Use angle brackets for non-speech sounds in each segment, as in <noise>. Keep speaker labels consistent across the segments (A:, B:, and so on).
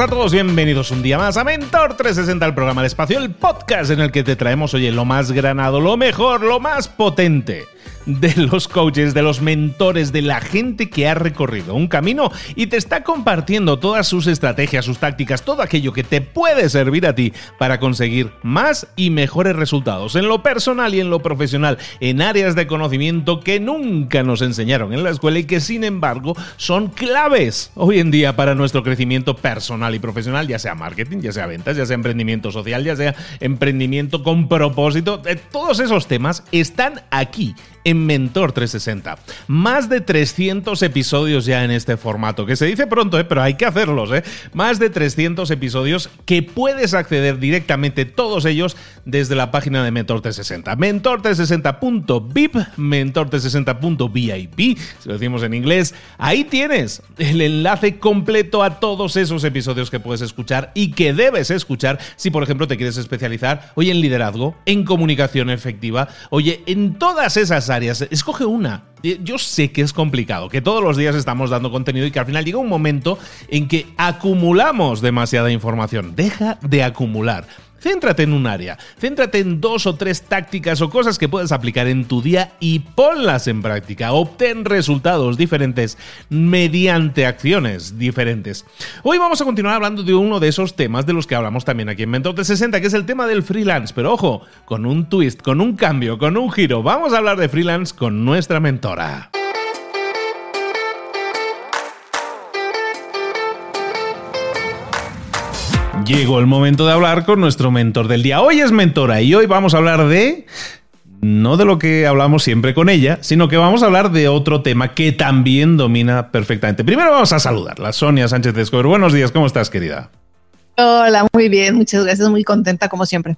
A: A todos, bienvenidos un día más a Mentor 360, el programa de espacio, el podcast en el que te traemos, oye, lo más granado, lo mejor, lo más potente de los coaches, de los mentores, de la gente que ha recorrido un camino y te está compartiendo todas sus estrategias, sus tácticas, todo aquello que te puede servir a ti para conseguir más y mejores resultados en lo personal y en lo profesional, en áreas de conocimiento que nunca nos enseñaron en la escuela y que sin embargo son claves hoy en día para nuestro crecimiento personal y profesional, ya sea marketing, ya sea ventas, ya sea emprendimiento social, ya sea emprendimiento con propósito. Eh, todos esos temas están aquí en Mentor 360. Más de 300 episodios ya en este formato, que se dice pronto, ¿eh? pero hay que hacerlos. ¿eh? Más de 300 episodios que puedes acceder directamente, todos ellos, desde la página de Mentor 360. Mentor360.vip, Mentor360.vip, si lo decimos en inglés. Ahí tienes el enlace completo a todos esos episodios que puedes escuchar y que debes escuchar si, por ejemplo, te quieres especializar hoy en liderazgo, en comunicación efectiva, oye, en todas esas áreas escoge una. Yo sé que es complicado, que todos los días estamos dando contenido y que al final llega un momento en que acumulamos demasiada información. Deja de acumular. Céntrate en un área, céntrate en dos o tres tácticas o cosas que puedes aplicar en tu día y ponlas en práctica. Obtén resultados diferentes mediante acciones diferentes. Hoy vamos a continuar hablando de uno de esos temas de los que hablamos también aquí en Mentor 360, que es el tema del freelance. Pero ojo, con un twist, con un cambio, con un giro. Vamos a hablar de freelance con nuestra mentora. Llegó el momento de hablar con nuestro mentor del día. Hoy es mentora y hoy vamos a hablar de no de lo que hablamos siempre con ella, sino que vamos a hablar de otro tema que también domina perfectamente. Primero vamos a saludarla, Sonia Sánchez Escobar. Buenos días, ¿cómo estás, querida?
B: Hola, muy bien, muchas gracias, muy contenta como siempre.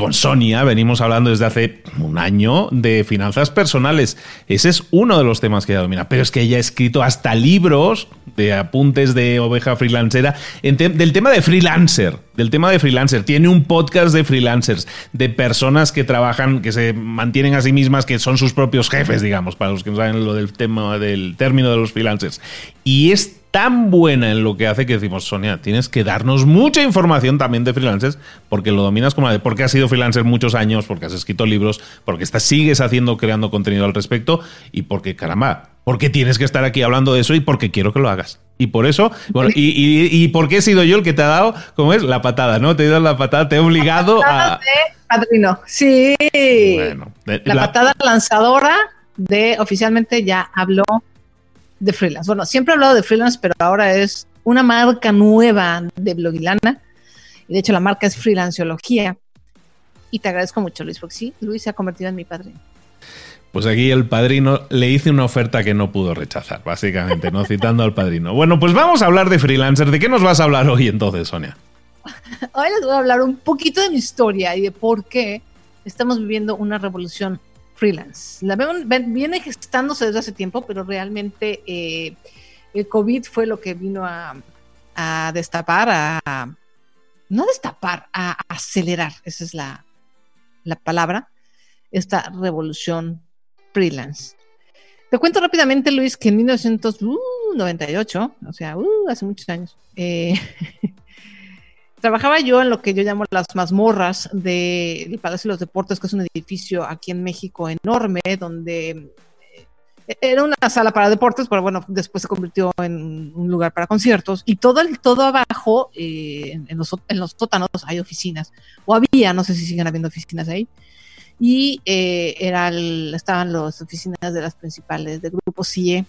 A: Con Sonia venimos hablando desde hace un año de finanzas personales. Ese es uno de los temas que ella domina. Pero es que ella ha escrito hasta libros de apuntes de oveja freelancera del tema de freelancer. Del tema de freelancer. Tiene un podcast de freelancers, de personas que trabajan, que se mantienen a sí mismas, que son sus propios jefes, digamos, para los que no saben lo del tema del término de los freelancers. Y es tan buena en lo que hace que decimos, Sonia, tienes que darnos mucha información también de freelancers, porque lo dominas como de porque has sido freelancer muchos años, porque has escrito libros, porque estás, sigues haciendo, creando contenido al respecto, y porque, caramba, porque tienes que estar aquí hablando de eso y porque quiero que lo hagas. Y por eso, bueno, y, y, y porque he sido yo el que te ha dado, ¿cómo es? La patada, ¿no? Te he dado la patada, te he obligado a.
B: padrino, sí. Bueno, la, la patada lanzadora de oficialmente ya habló de freelance. Bueno, siempre he hablado de freelance, pero ahora es una marca nueva de Blogilana. Y de hecho la marca es Freelanceología. Y te agradezco mucho, Luis, porque sí, Luis se ha convertido en mi padrino.
A: Pues aquí el padrino le hice una oferta que no pudo rechazar, básicamente, ¿no? Citando al padrino. Bueno, pues vamos a hablar de freelancers. ¿De qué nos vas a hablar hoy entonces, Sonia? <laughs>
B: Hoy les voy a hablar un poquito de mi historia y de por qué estamos viviendo una revolución freelance. La viene gestándose desde hace tiempo, pero realmente eh, el COVID fue lo que vino a, destapar, a, no destapar, a acelerar, esa es la, palabra, esta revolución freelance. Te cuento rápidamente, Luis, que en 1998, o sea, uh, hace muchos años, eh, <laughs> trabajaba yo en lo que yo llamo las mazmorras del Palacio de los Deportes, que es un edificio aquí en México enorme, donde eh, era una sala para deportes, pero bueno, después se convirtió en un lugar para conciertos. Y todo, el, todo abajo, eh, en, los, en los sótanos, hay oficinas. O había, no sé si siguen habiendo oficinas ahí. Y eh, era estaban las oficinas de las principales de Grupo CIE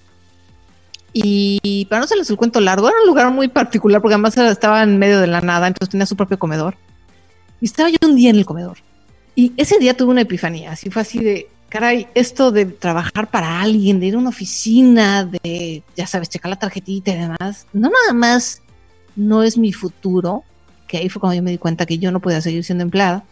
B: y para no hacerles el cuento largo, era un lugar muy particular porque además estaba en medio de la nada, entonces tenía su propio comedor. Y estaba yo un día en el comedor. Y ese día tuve una epifanía, así fue así de, caray, esto de trabajar para alguien, de ir a una oficina, de, ya sabes, checar la tarjetita y demás, no nada más no es mi futuro, que ahí fue cuando yo me di cuenta que yo no podía seguir siendo empleada,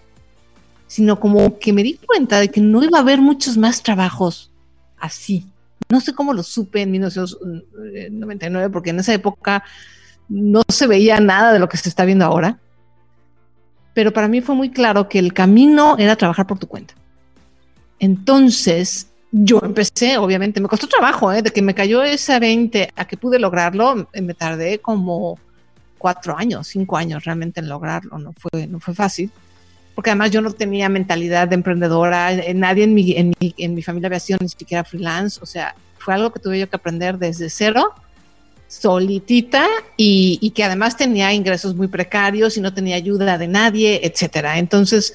B: sino como que me di cuenta de que no iba a haber muchos más trabajos así, no sé cómo lo supe en 1999, porque en esa época no se veía nada de lo que se está viendo ahora. Pero para mí fue muy claro que el camino era trabajar por tu cuenta. Entonces, yo empecé, obviamente, me costó trabajo, ¿eh? de que me cayó ese 20 a que pude lograrlo, me tardé como cuatro años, cinco años realmente en lograrlo, no fue, no fue fácil porque además yo no tenía mentalidad de emprendedora, eh, nadie en mi, en mi, en mi familia había sido ni siquiera freelance, o sea, fue algo que tuve yo que aprender desde cero, solitita, y, que además tenía ingresos muy precarios y no tenía ayuda de nadie, etcétera. Entonces,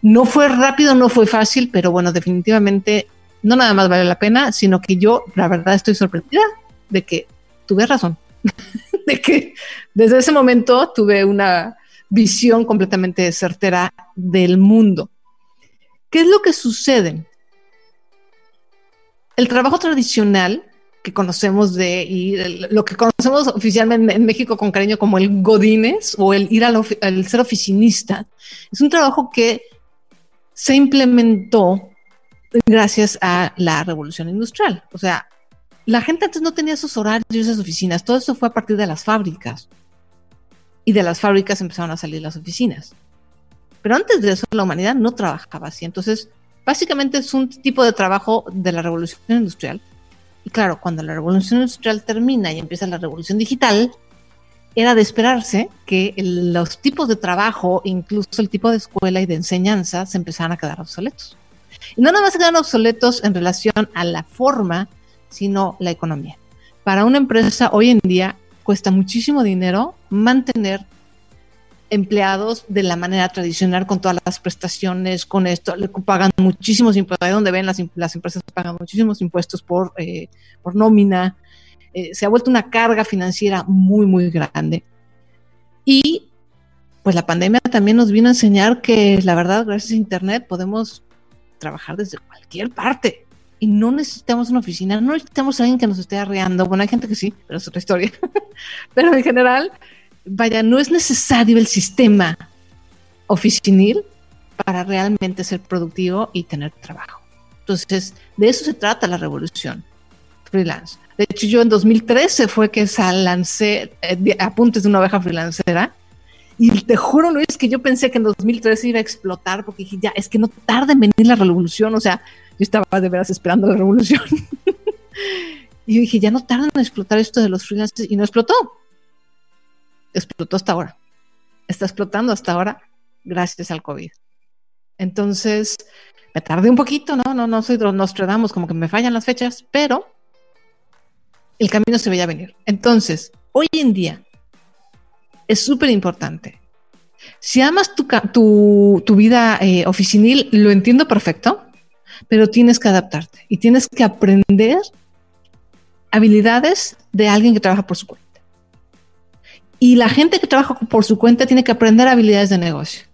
B: no fue rápido, no fue fácil, pero bueno, definitivamente no nada más vale la pena, sino que yo, la verdad, estoy sorprendida de que tuve razón, <laughs> de que desde ese momento tuve una visión completamente certera del mundo. ¿Qué es lo que sucede? El trabajo tradicional que conocemos de y lo que conocemos oficialmente en México con cariño como el godines o el ir al, ser oficinista es un trabajo que se implementó gracias a la revolución industrial. O sea, la gente antes no tenía esos horarios, esas oficinas, todo eso fue a partir de las fábricas y de las fábricas empezaron a salir las oficinas. Pero antes de eso la humanidad no trabajaba así. Entonces, básicamente es un tipo de trabajo de la revolución industrial. Y claro, cuando la revolución industrial termina y empieza la revolución digital, era de esperarse que los tipos de trabajo, incluso el tipo de escuela y de enseñanza, se empezaran a quedar obsoletos. Y no nada más se quedan obsoletos en relación a la forma, sino la economía. Para una empresa hoy en día cuesta muchísimo dinero mantener empleados de la manera tradicional con todas las prestaciones, con esto, le pagan muchísimos impuestos, ahí donde ven las, las empresas pagan muchísimos impuestos por, eh, por nómina, eh, se ha vuelto una carga financiera muy, muy grande. Y pues la pandemia también nos vino a enseñar que la verdad, gracias a Internet, podemos trabajar desde cualquier parte y no necesitamos una oficina, no necesitamos a alguien que nos esté arreando. Bueno, hay gente que sí, pero es otra historia. <laughs> pero en general, vaya, no es necesario el sistema oficinil para realmente ser productivo y tener trabajo. Entonces, de eso se trata la revolución freelance. De hecho, yo en 2013 fue que lancé eh, Apuntes de una oveja freelancera. Y te juro, Luis, que yo pensé que en 2013 iba a explotar porque dije, ya, es que no tarda en venir la revolución. O sea, yo estaba de veras esperando la revolución. <laughs> Y dije, ya no tardan en explotar esto de los freelancers y no explotó. Explotó hasta ahora. Está explotando hasta ahora gracias al COVID. Entonces, me tardé un poquito, ¿no? No, no soy Nostradamus, como que me fallan las fechas, pero el camino se veía venir. Entonces, hoy en día es súper importante. Si amas tu, tu, vida eh, oficinil, lo entiendo perfecto, pero tienes que adaptarte y tienes que aprender habilidades de alguien que trabaja por su cuenta. Y la gente que trabaja por su cuenta tiene que aprender habilidades de negocio.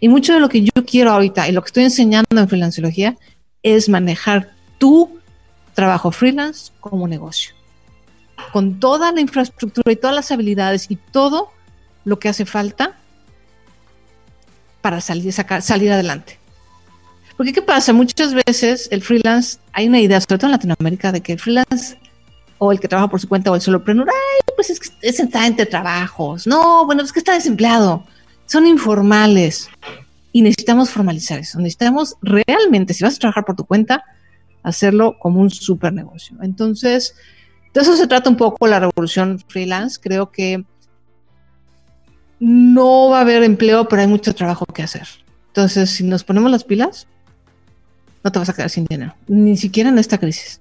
B: Y mucho de lo que yo quiero ahorita y lo que estoy enseñando en freelanceología es manejar tu trabajo freelance como negocio. Con toda la infraestructura y todas las habilidades y todo lo que hace falta para salir, salir adelante. Porque ¿qué pasa? Muchas veces el freelance, hay una idea, sobre todo en Latinoamérica, de que el freelance o el que trabaja por su cuenta o el solopreneur, ay, pues es que está entre trabajos. No, bueno, es que está desempleado. Son informales. Y necesitamos formalizar eso. Necesitamos realmente, si vas a trabajar por tu cuenta, hacerlo como un super negocio. Entonces, de eso se trata un poco la revolución freelance. Creo que no va a haber empleo, pero hay mucho trabajo que hacer. Entonces, si nos ponemos las pilas, no te vas a quedar sin dinero, ni siquiera en esta crisis.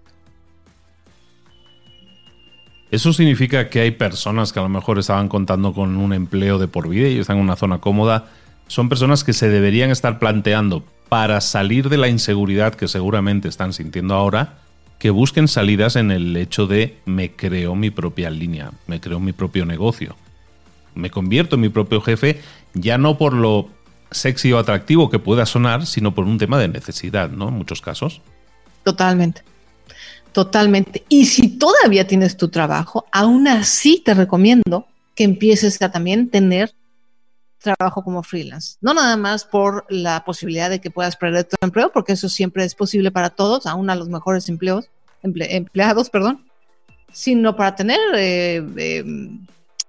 A: Eso significa que hay personas que a lo mejor estaban contando con un empleo de por vida y están en una zona cómoda. Son personas que se deberían estar planteando para salir de la inseguridad que seguramente están sintiendo ahora, que busquen salidas en el hecho de me creo mi propia línea, me creo mi propio negocio me convierto en mi propio jefe, ya no por lo sexy o atractivo que pueda sonar, sino por un tema de necesidad, ¿no? En muchos casos.
B: Totalmente. Totalmente. Y si todavía tienes tu trabajo, aún así te recomiendo que empieces a también tener trabajo como freelance. No nada más por la posibilidad de que puedas perder tu empleo, porque eso siempre es posible para todos, aún a los mejores empleos, empleados, perdón, sino para tener eh, eh,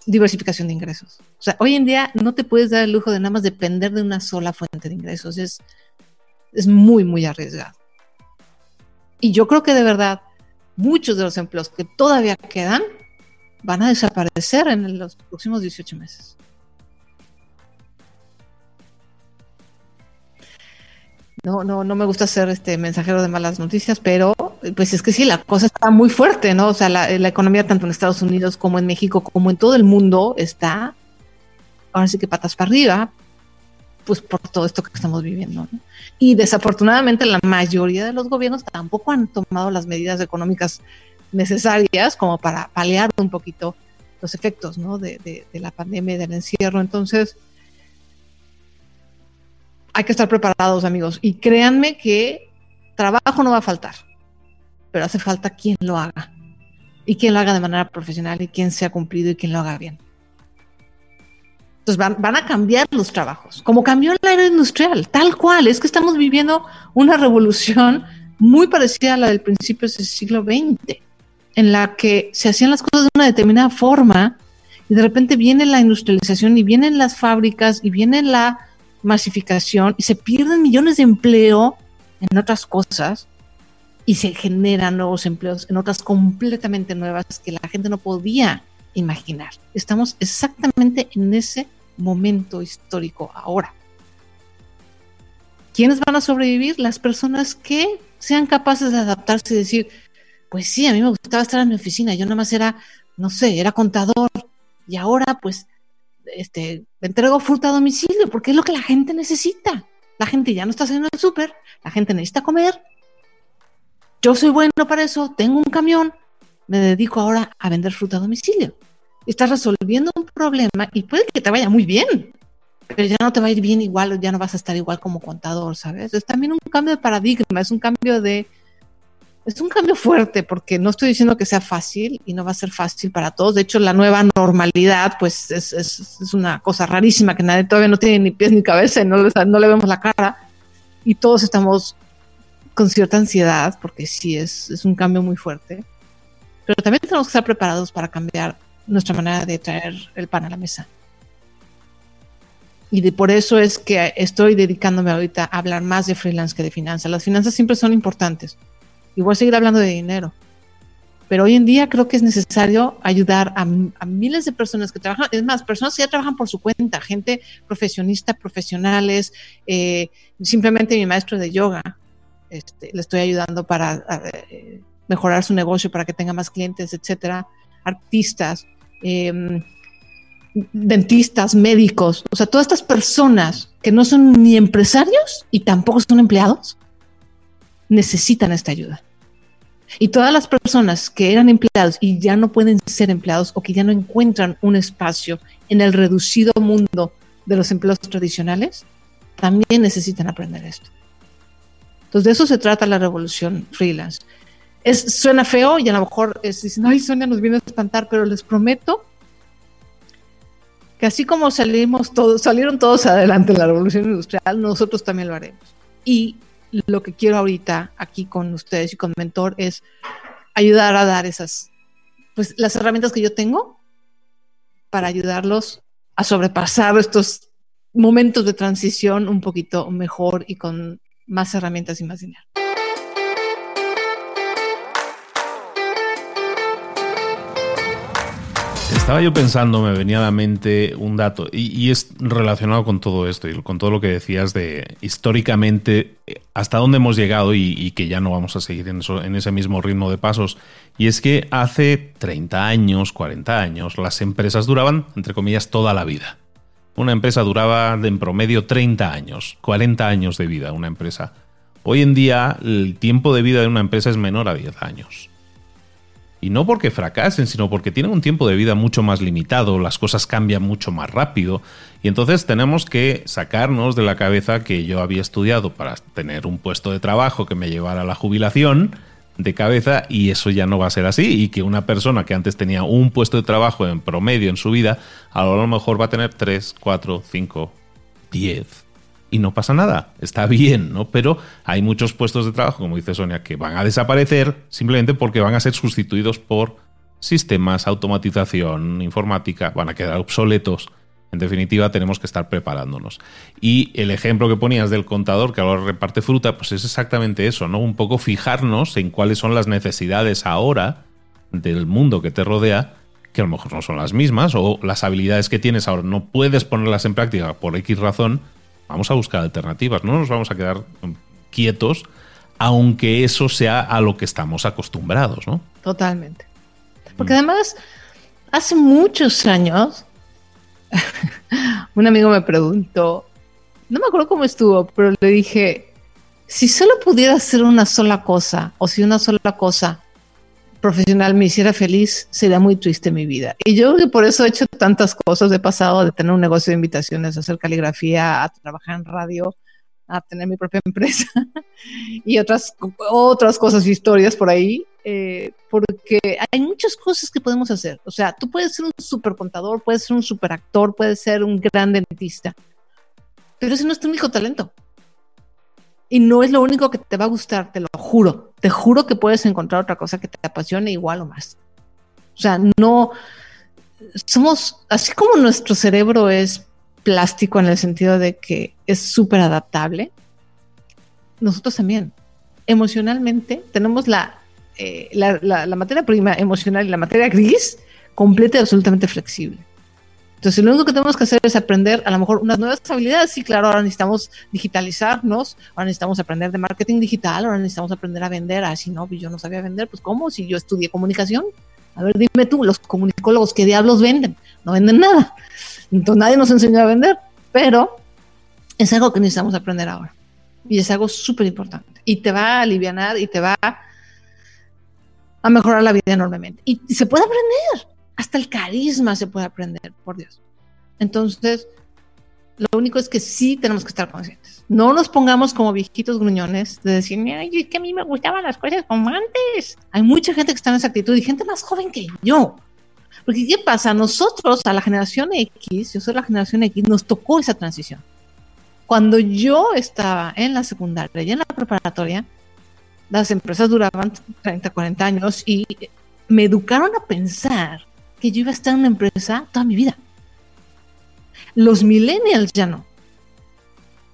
B: diversificación de ingresos. O sea, hoy en día no te puedes dar el lujo de nada más depender de una sola fuente de ingresos. Es, es muy, muy arriesgado. Y yo creo que de verdad muchos de los empleos que todavía quedan van a desaparecer en los próximos 18 meses. No, no, no me gusta ser este mensajero de malas noticias, pero pues es que sí, la cosa está muy fuerte, ¿no? O sea, la, economía tanto en Estados Unidos como en México, como en todo el mundo, está ahora sí que patas para arriba, pues por todo esto que estamos viviendo. ¿no? Y desafortunadamente la mayoría de los gobiernos tampoco han tomado las medidas económicas necesarias como para paliar un poquito los efectos ¿no? de, de la pandemia y del encierro. Entonces, hay que estar preparados, amigos. Y créanme que trabajo no va a faltar pero hace falta quien lo haga. Y quien lo haga de manera profesional y quien sea cumplido y quien lo haga bien. Entonces van, a cambiar los trabajos, como cambió la era industrial, tal cual. Es que estamos viviendo una revolución muy parecida a la del principio del siglo XX, en la que se hacían las cosas de una determinada forma y de repente viene la industrialización y vienen las fábricas y viene la masificación y se pierden millones de empleo en otras cosas y se generan nuevos empleos en otras completamente nuevas que la gente no podía imaginar. Estamos exactamente en ese momento histórico ahora. ¿Quiénes van a sobrevivir? Las personas que sean capaces de adaptarse y decir, pues sí, a mí me gustaba estar en mi oficina, yo nada más era, no sé, era contador y ahora pues este, entrego fruta a domicilio porque es lo que la gente necesita. La gente ya no está haciendo el súper, la gente necesita comer yo soy bueno para eso, tengo un camión, me dedico ahora a vender fruta a domicilio. Estás resolviendo un problema y puede que te vaya muy bien, pero ya no te va a ir bien igual, ya no vas a estar igual como contador, ¿sabes? Es también un cambio de paradigma, es un cambio de... Es un cambio fuerte porque no estoy diciendo que sea fácil y no va a ser fácil para todos. De hecho, la nueva normalidad, pues es, una cosa rarísima que nadie todavía no tiene ni pies ni cabeza y no, le vemos la cara. Y todos estamos con cierta ansiedad, porque sí es, un cambio muy fuerte. Pero también tenemos que estar preparados para cambiar nuestra manera de traer el pan a la mesa. Y por eso es que estoy dedicándome ahorita a hablar más de freelance que de finanzas. Las finanzas siempre son importantes. Y voy a seguir hablando de dinero. Pero hoy en día creo que es necesario ayudar a, miles de personas que trabajan, es más, personas que ya trabajan por su cuenta, gente profesionista, profesionales, eh, simplemente mi maestro de yoga, este, le estoy ayudando para eh, mejorar su negocio, para que tenga más clientes, etcétera, artistas, em, dentistas, médicos, o sea, todas estas personas que no son ni empresarios y tampoco son empleados, necesitan esta ayuda. Y todas las personas que eran empleados y ya no pueden ser empleados o que ya no encuentran un espacio en el reducido mundo de los empleos tradicionales, también necesitan aprender esto. Entonces, de eso se trata la revolución freelance. Es, suena feo y a lo mejor es, dicen, ay, Sonia nos viene a espantar, pero les prometo que así como salimos todos, salieron todos adelante en la revolución industrial, nosotros también lo haremos. Y lo que quiero ahorita aquí con ustedes y con Mentor es ayudar a dar esas, pues las herramientas que yo tengo para ayudarlos a sobrepasar estos momentos de transición un poquito mejor y con más herramientas y más dinero.
A: Estaba yo pensando, me venía a la mente un dato, y, es relacionado con todo esto y con todo lo que decías de históricamente hasta dónde hemos llegado y, que ya no vamos a seguir en, en, ese mismo ritmo de pasos. Y es que hace 30 años, 40 años, las empresas duraban, entre comillas, toda la vida. Una empresa duraba en promedio 30 años, 40 años de vida una empresa. Hoy en día el tiempo de vida de una empresa es menor a 10 años. Y no porque fracasen, sino porque tienen un tiempo de vida mucho más limitado, las cosas cambian mucho más rápido. Y entonces tenemos que sacarnos de la cabeza que yo había estudiado para tener un puesto de trabajo que me llevara a la jubilación de cabeza y eso ya no va a ser así. Y que una persona que antes tenía un puesto de trabajo en promedio en su vida, a lo mejor va a tener 3, 4, 5, 10 y no pasa nada, está bien, ¿no? Pero hay muchos puestos de trabajo, como dice Sonia, que van a desaparecer simplemente porque van a ser sustituidos por sistemas, automatización, informática, van a quedar obsoletos. En definitiva, tenemos que estar preparándonos. Y el ejemplo que ponías del contador que ahora reparte fruta, pues es exactamente eso, ¿no? Un poco fijarnos en cuáles son las necesidades ahora del mundo que te rodea, que a lo mejor no son las mismas, o las habilidades que tienes ahora no puedes ponerlas en práctica por X razón, Vamos a buscar alternativas, no nos vamos a quedar quietos, aunque eso sea a lo que estamos acostumbrados, ¿no?
B: Totalmente. Porque mm. además, hace muchos años, <laughs> un amigo me preguntó, no me acuerdo cómo estuvo, pero le dije, si solo pudiera hacer una sola cosa, o si una sola cosa profesional me hiciera feliz, sería muy triste mi vida. Y yo que por eso he hecho tantas cosas. He pasado de tener un negocio de invitaciones, a hacer caligrafía, a trabajar en radio, a tener mi propia <laughs> empresa y otras, otras cosas historias por ahí, eh, porque hay muchas cosas que podemos hacer. O sea, tú puedes ser un super contador, puedes ser un super actor, puedes ser un gran dentista, pero ese no es tu único talento. Y no es lo único que te va a gustar, te lo juro. Te juro que puedes encontrar otra cosa que te apasione igual o más. O sea, no somos, así como nuestro cerebro es plástico en el sentido de que es súper adaptable, nosotros también. Emocionalmente tenemos la, eh, la, la materia prima emocional y la materia gris completa y absolutamente flexible. Entonces, lo único que tenemos que hacer es aprender a lo mejor unas nuevas habilidades. Sí, claro, ahora necesitamos digitalizarnos, ahora necesitamos aprender de marketing digital, ahora necesitamos aprender a vender. Ah, si no, pues yo no sabía vender, pues ¿cómo? Si yo estudié comunicación. A ver, dime tú, los comunicólogos, ¿qué diablos venden? No venden nada. Entonces, nadie nos enseñó a vender, pero es algo que necesitamos aprender ahora. Y es algo súper importante. Y te va a aliviar y te va a mejorar la vida enormemente. Y se puede aprender hasta el carisma se puede aprender, por Dios. Entonces, lo único es que sí tenemos que estar conscientes. No nos pongamos como viejitos gruñones de decir, Ay, es que a mí me gustaban las cosas como antes. Hay mucha gente que está en esa actitud y gente más joven que yo. Porque ¿qué pasa? Nosotros, a la generación X, yo soy la generación X, nos tocó esa transición. Cuando yo estaba en la secundaria y en la preparatoria, las empresas duraban 30, 40 años y me educaron a pensar que yo iba a estar en una empresa toda mi vida. Los millennials ya no.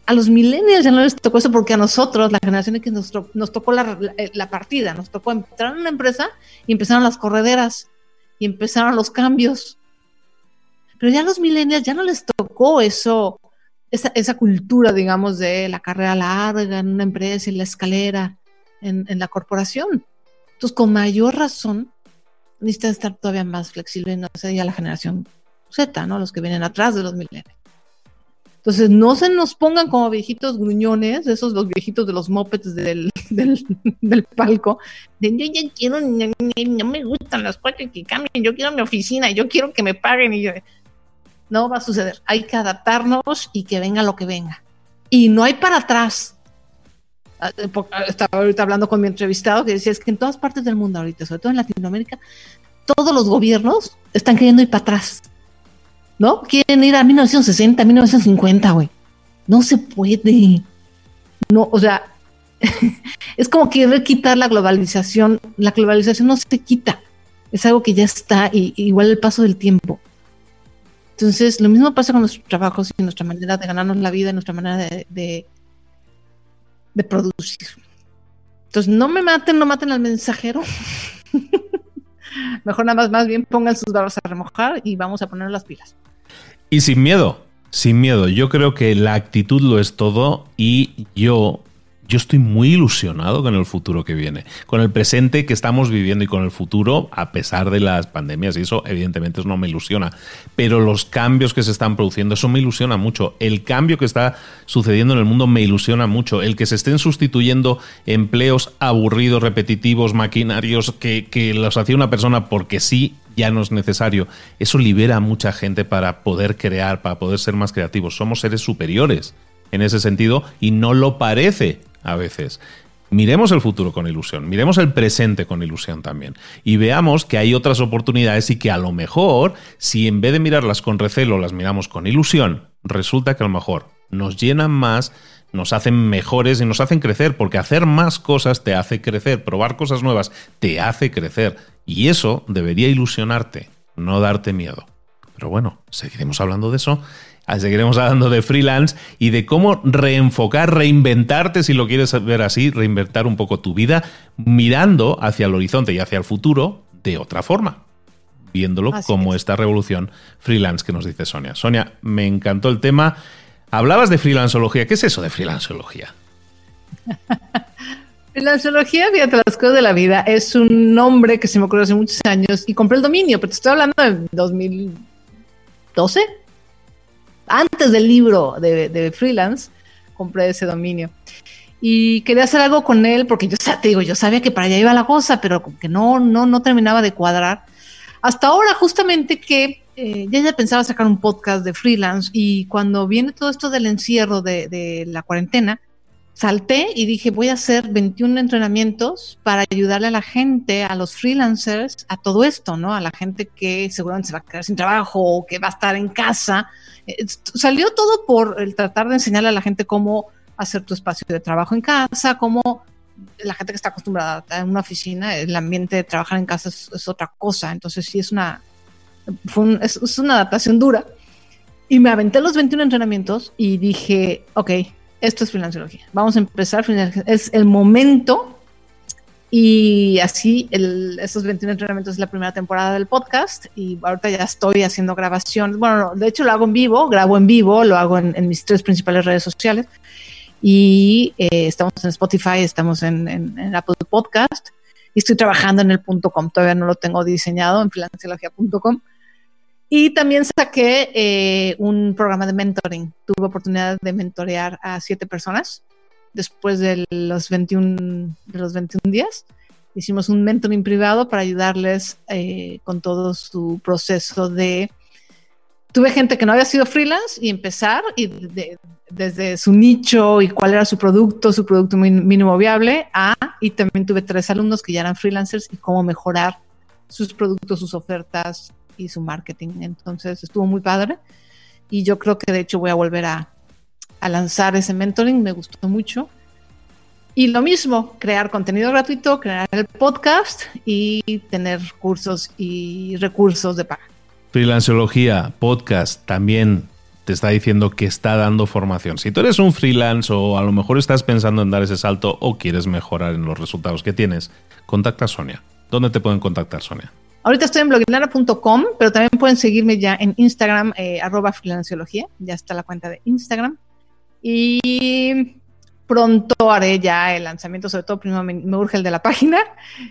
B: A los millennials ya no les tocó eso porque a nosotros, la generación que nos, nos tocó la, la, partida, nos tocó entrar en una empresa y empezaron las correderas y empezaron los cambios. Pero ya a los millennials ya no les tocó eso, esa, esa cultura, digamos, de la carrera larga en una empresa y la escalera en, en la corporación. Entonces, con mayor razón, necesita estar todavía más flexible, no sé, ya la generación Z, ¿no? Los que vienen atrás de los millennials. Entonces, no se nos pongan como viejitos gruñones, esos los viejitos de los mopeds <laughs> del, del, palco, de yo ya quiero, no, me gustan las cosas que cambien, yo quiero mi oficina, yo quiero que me paguen y yo, no va a suceder. Hay que adaptarnos y que venga lo que venga. Y no hay para atrás. Ah, eh, estaba ahorita hablando con mi entrevistado que decía es que en todas partes del mundo ahorita, sobre todo en Latinoamérica, todos los gobiernos están queriendo ir para atrás ¿no? Quieren ir a 1960, 1950, güey. No se puede. No, o sea, <laughs> es como querer quitar la globalización. La globalización no se quita. Es algo que ya está, y, igual el paso del tiempo. Entonces, lo mismo pasa con nuestros trabajos y nuestra manera de ganarnos la vida nuestra manera de producir. Entonces, no me maten, no maten al mensajero. <laughs> Mejor nada más, más bien pongan sus barbas a remojar y vamos a poner las pilas.
A: Y sin miedo, sin miedo. Yo creo que la actitud lo es todo y yo yo estoy muy ilusionado con el futuro que viene, con el presente que estamos viviendo y con el futuro, a pesar de las pandemias, y eso evidentemente no me ilusiona, pero los cambios que se están produciendo, eso me ilusiona mucho. El cambio que está sucediendo en el mundo me ilusiona mucho. El que se estén sustituyendo empleos aburridos, repetitivos, maquinarios, que, que los hacía una persona porque sí, ya no es necesario. Eso libera a mucha gente para poder crear, para poder ser más creativos. Somos seres superiores en ese sentido y no lo parece a veces. Miremos el futuro con ilusión, miremos el presente con ilusión también y veamos que hay otras oportunidades y que a lo mejor, si en vez de mirarlas con recelo las miramos con ilusión, resulta que a lo mejor nos llenan más, nos hacen mejores y nos hacen crecer, porque hacer más cosas te hace crecer, probar cosas nuevas te hace crecer. Y eso debería ilusionarte, no darte miedo. Pero bueno, seguiremos hablando de eso. Seguiremos hablando de freelance y de cómo reenfocar, reinventarte, si lo quieres ver así, reinventar un poco tu vida, mirando hacia el horizonte y hacia el futuro de otra forma viéndolo como esta revolución freelance que nos dice Sonia. Sonia, me encantó el tema. Hablabas de freelanceología. ¿Qué es eso de freelanceología? <laughs>
B: Freelanceología, fíjate las cosas de la vida, es un nombre que se me ocurrió hace muchos años y compré el dominio, pero te estoy hablando de 2012. Antes del libro de, freelance, compré ese dominio. Y quería hacer algo con él porque yo te digo, yo sabía que para allá iba la cosa, pero que no, no, no terminaba de cuadrar. Hasta ahora, justamente que eh, ya ya pensaba sacar un podcast de freelance y cuando viene todo esto del encierro de, de la cuarentena, salté y dije, voy a hacer 21 entrenamientos para ayudarle a la gente, a los freelancers, a todo esto, ¿no? A la gente que seguramente se va a quedar sin trabajo o que va a estar en casa. Eh, salió todo por el tratar de enseñarle a la gente cómo hacer tu espacio de trabajo en casa, cómo la gente que está acostumbrada a una oficina, el ambiente de trabajar en casa es, otra cosa. Entonces sí es una, es, es una adaptación dura. Y me aventé los 21 entrenamientos y dije, ok, esto es financiología. Vamos a empezar, es el momento y así el, estos 21 entrenamientos es la primera temporada del podcast y ahorita ya estoy haciendo grabación. Bueno, de hecho lo hago en vivo, grabo en vivo, lo hago en, mis tres principales redes sociales y eh, estamos en Spotify, estamos en, en, Apple Podcast y estoy trabajando en el punto .com. Todavía no lo tengo diseñado en financiología.com y también saqué eh, un programa de mentoring. Tuve oportunidad de mentorear a siete personas después de los 21, de los 21 días. Hicimos un mentoring privado para ayudarles eh, con todo su proceso de... Tuve gente que no había sido freelance y empezar y desde su nicho y cuál era su producto, su producto mínimo viable, a, y también tuve tres alumnos que ya eran freelancers y cómo mejorar sus productos, sus ofertas, y su marketing. Entonces estuvo muy padre y yo creo que de hecho voy a volver a, a lanzar ese mentoring, me gustó mucho. Y lo mismo, crear contenido gratuito, crear el podcast y tener cursos y recursos de paga.
A: Freelanceología, podcast, también te está diciendo que está dando formación. Si tú eres un freelance o a lo mejor estás pensando en dar ese salto o quieres mejorar en los resultados que tienes, contacta a Sonia. ¿Dónde te pueden contactar, Sonia?
B: Ahorita estoy en bloginara.com, pero también pueden seguirme ya en Instagram, eh, arroba freelanciología. Ya está la cuenta de Instagram. Y pronto haré ya el lanzamiento, sobre todo primero me, me, urge el de la <laughs> página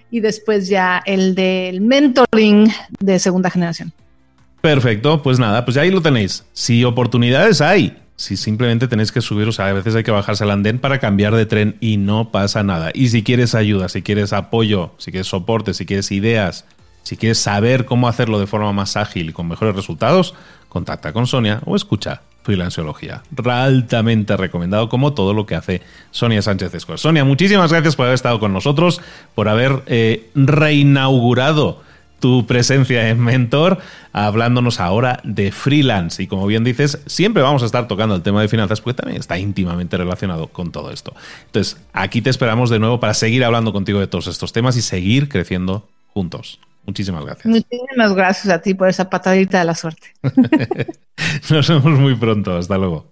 B: y después ya el del mentoring de segunda generación.
A: Perfecto, pues nada, pues ahí lo tenéis. Si oportunidades hay, si simplemente tenéis que subir, o sea, a veces hay que bajarse al andén para cambiar de tren y no pasa nada. Y si quieres ayuda, si quieres apoyo, si quieres soporte, si quieres ideas, si quieres saber cómo hacerlo de forma más ágil y con mejores resultados, contacta con Sonia o escucha Freelanceología. Altamente recomendado como todo lo que hace Sonia Sánchez Escobar. Sonia, muchísimas gracias por haber estado con nosotros, por haber eh, reinaugurado tu presencia en Mentor, hablándonos ahora de freelance. Y como bien dices, siempre vamos a estar tocando el tema de finanzas porque también está íntimamente relacionado con todo esto. Entonces, aquí te esperamos de nuevo para seguir hablando contigo de todos estos temas y seguir creciendo juntos. Muchísimas gracias.
B: Muchísimas gracias a ti por esa patadita de la suerte. <laughs>
A: Nos vemos muy pronto. Hasta luego.